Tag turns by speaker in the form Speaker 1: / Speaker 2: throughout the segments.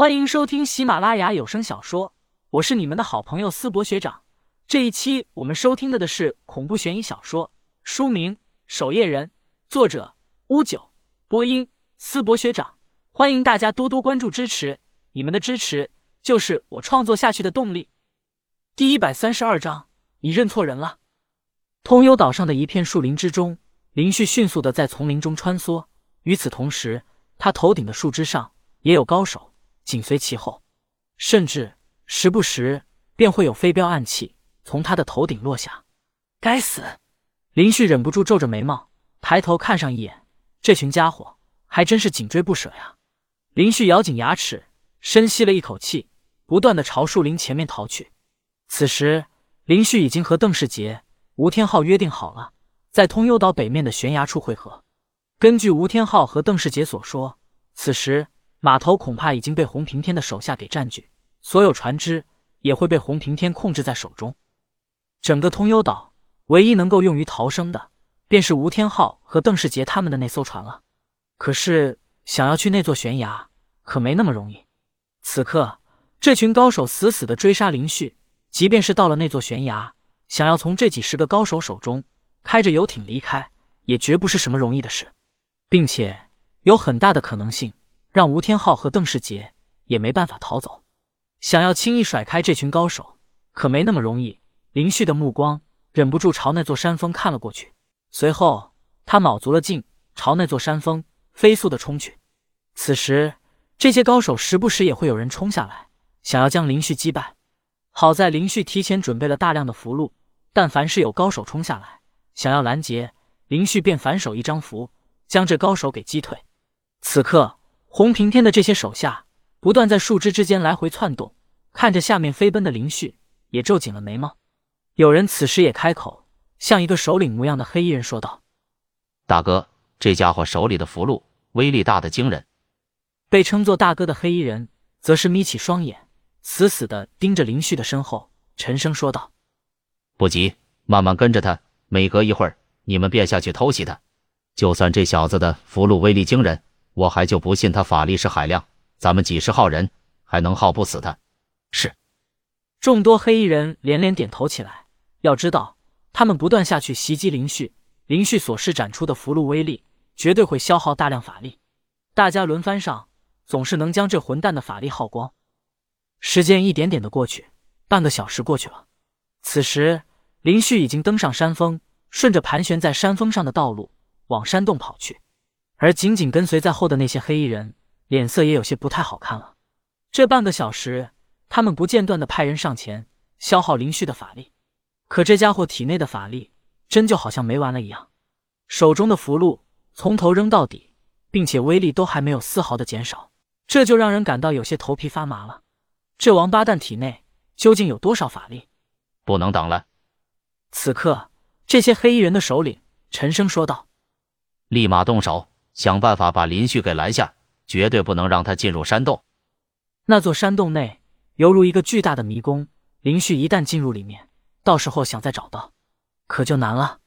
Speaker 1: 欢迎收听喜马拉雅有声小说，我是你们的好朋友思博学长。这一期我们收听的的是恐怖悬疑小说，书名《守夜人》，作者乌九，播音思博学长。欢迎大家多多关注支持，你们的支持就是我创作下去的动力。第一百三十二章，你认错人了。通幽岛上的一片树林之中，林旭迅速的在丛林中穿梭，与此同时，他头顶的树枝上也有高手。紧随其后，甚至时不时便会有飞镖暗器从他的头顶落下。该死！林旭忍不住皱着眉毛，抬头看上一眼，这群家伙还真是紧追不舍呀。林旭咬紧牙齿，深吸了一口气，不断的朝树林前面逃去。此时，林旭已经和邓世杰、吴天昊约定好了，在通幽岛北面的悬崖处汇合。根据吴天昊和邓世杰所说，此时。码头恐怕已经被洪平天的手下给占据，所有船只也会被洪平天控制在手中。整个通幽岛唯一能够用于逃生的，便是吴天昊和邓世杰他们的那艘船了。可是想要去那座悬崖，可没那么容易。此刻，这群高手死死的追杀林旭，即便是到了那座悬崖，想要从这几十个高手手中开着游艇离开，也绝不是什么容易的事，并且有很大的可能性。让吴天昊和邓世杰也没办法逃走，想要轻易甩开这群高手，可没那么容易。林旭的目光忍不住朝那座山峰看了过去，随后他卯足了劲，朝那座山峰飞速的冲去。此时，这些高手时不时也会有人冲下来，想要将林旭击败。好在林旭提前准备了大量的符箓，但凡是有高手冲下来，想要拦截，林旭便反手一张符，将这高手给击退。此刻。洪平天的这些手下不断在树枝之间来回窜动，看着下面飞奔的林旭，也皱紧了眉毛。有人此时也开口，像一个首领模样的黑衣人说道：“
Speaker 2: 大哥，这家伙手里的符箓威力大的惊人。”
Speaker 1: 被称作大哥的黑衣人则是眯起双眼，死死的盯着林旭的身后，沉声说道：“
Speaker 2: 不急，慢慢跟着他，每隔一会儿，你们便下去偷袭他。就算这小子的符箓威力惊人。”我还就不信他法力是海量，咱们几十号人还能耗不死他。
Speaker 1: 是，众多黑衣人连连点头起来。要知道，他们不断下去袭击林旭，林旭所施展出的符箓威力，绝对会消耗大量法力。大家轮番上，总是能将这混蛋的法力耗光。时间一点点的过去，半个小时过去了。此时，林旭已经登上山峰，顺着盘旋在山峰上的道路往山洞跑去。而紧紧跟随在后的那些黑衣人，脸色也有些不太好看了。这半个小时，他们不间断的派人上前消耗林旭的法力，可这家伙体内的法力真就好像没完了一样，手中的符箓从头扔到底，并且威力都还没有丝毫的减少，这就让人感到有些头皮发麻了。这王八蛋体内究竟有多少法力？
Speaker 2: 不能等了！
Speaker 1: 此刻，这些黑衣人的首领沉声说道：“
Speaker 2: 立马动手！”想办法把林旭给拦下，绝对不能让他进入山洞。
Speaker 1: 那座山洞内犹如一个巨大的迷宫，林旭一旦进入里面，到时候想再找到，可就难了。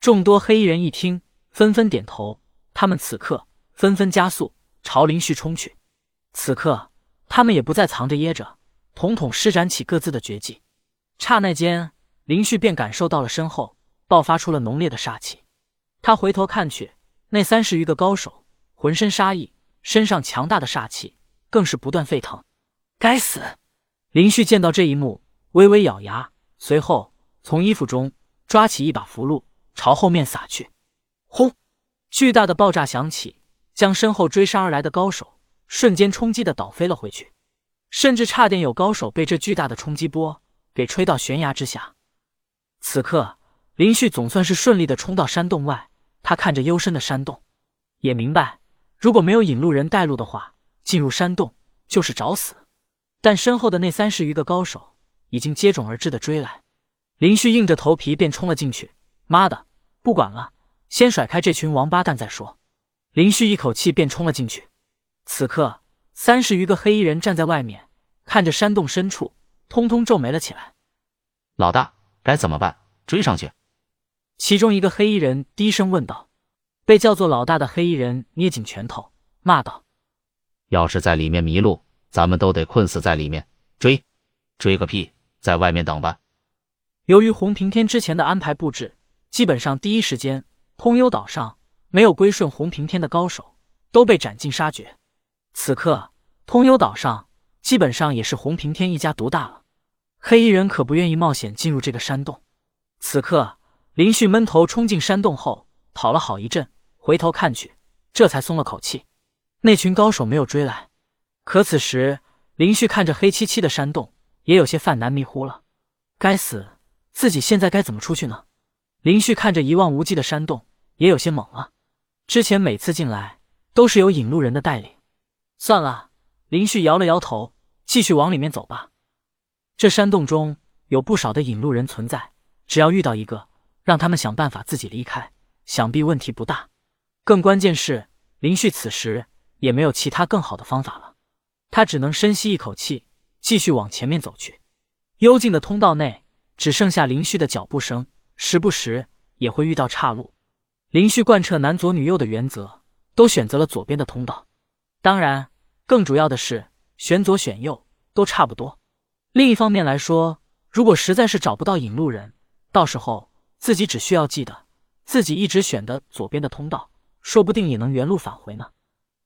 Speaker 1: 众多黑衣人一听，纷纷点头，他们此刻纷纷加速朝林旭冲去。此刻，他们也不再藏着掖着，统统施展起各自的绝技。刹那间，林旭便感受到了身后爆发出了浓烈的杀气。他回头看去。那三十余个高手浑身杀意，身上强大的煞气更是不断沸腾。该死！林旭见到这一幕，微微咬牙，随后从衣服中抓起一把符箓，朝后面撒去。轰！巨大的爆炸响起，将身后追杀而来的高手瞬间冲击的倒飞了回去，甚至差点有高手被这巨大的冲击波给吹到悬崖之下。此刻，林旭总算是顺利的冲到山洞外。他看着幽深的山洞，也明白，如果没有引路人带路的话，进入山洞就是找死。但身后的那三十余个高手已经接踵而至的追来，林旭硬着头皮便冲了进去。妈的，不管了，先甩开这群王八蛋再说。林旭一口气便冲了进去。此刻，三十余个黑衣人站在外面，看着山洞深处，通通皱眉了起来。
Speaker 2: 老大，该怎么办？追上去？
Speaker 1: 其中一个黑衣人低声问道：“被叫做老大的黑衣人捏紧拳头，骂道：‘
Speaker 2: 要是在里面迷路，咱们都得困死在里面。追，追个屁，在外面等吧。
Speaker 1: 由于洪平天之前的安排布置，基本上第一时间，通幽岛上没有归顺洪平天的高手都被斩尽杀绝。此刻，通幽岛上基本上也是洪平天一家独大了。黑衣人可不愿意冒险进入这个山洞。此刻，林旭闷头冲进山洞后，跑了好一阵，回头看去，这才松了口气。那群高手没有追来。可此时，林旭看着黑漆漆的山洞，也有些犯难迷糊了。该死！自己现在该怎么出去呢？林旭看着一望无际的山洞，也有些懵了。之前每次进来都是有引路人的带领，算了。林旭摇了摇头，继续往里面走吧。这山洞中有不少的引路人存在，只要遇到一个，让他们想办法自己离开，想必问题不大。更关键是，林旭此时也没有其他更好的方法了，他只能深吸一口气，继续往前面走去。幽静的通道内。只剩下林旭的脚步声，时不时也会遇到岔路。林旭贯彻男左女右的原则，都选择了左边的通道。当然，更主要的是选左选右都差不多。另一方面来说，如果实在是找不到引路人，到时候自己只需要记得自己一直选的左边的通道，说不定也能原路返回呢。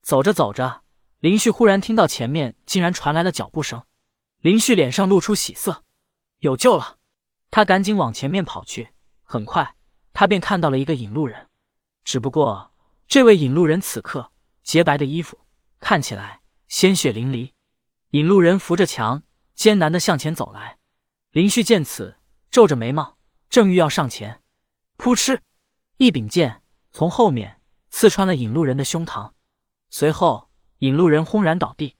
Speaker 1: 走着走着，林旭忽然听到前面竟然传来了脚步声，林旭脸上露出喜色，有救了。他赶紧往前面跑去，很快他便看到了一个引路人。只不过，这位引路人此刻洁白的衣服看起来鲜血淋漓。引路人扶着墙，艰难的向前走来。林旭见此，皱着眉毛，正欲要上前，扑哧，一柄剑从后面刺穿了引路人的胸膛，随后引路人轰然倒地。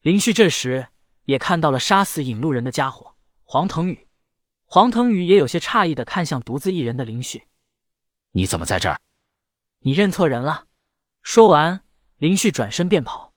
Speaker 1: 林旭这时也看到了杀死引路人的家伙黄腾宇。黄腾宇也有些诧异的看向独自一人的林旭：“
Speaker 2: 你怎么在这儿？
Speaker 1: 你认错人了。”说完，林旭转身便跑。